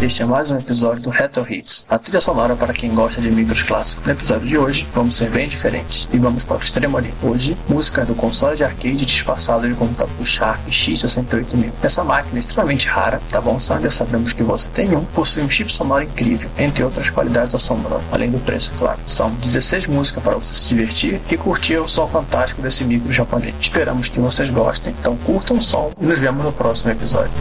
Este é mais um episódio do Retro Hits, a trilha sonora para quem gosta de micros clássicos. No episódio de hoje, vamos ser bem diferentes e vamos para o extremo ali. Hoje, música do console de arcade disfarçado de computador Sharp X68000. Essa máquina é extremamente rara, tá bom, Sander? Sabemos que você tem um, possui um chip sonoro incrível, entre outras qualidades assombrosas, além do preço, claro. São 16 músicas para você se divertir e curtir o som fantástico desse micro japonês. Esperamos que vocês gostem, então curtam o som e nos vemos no próximo episódio.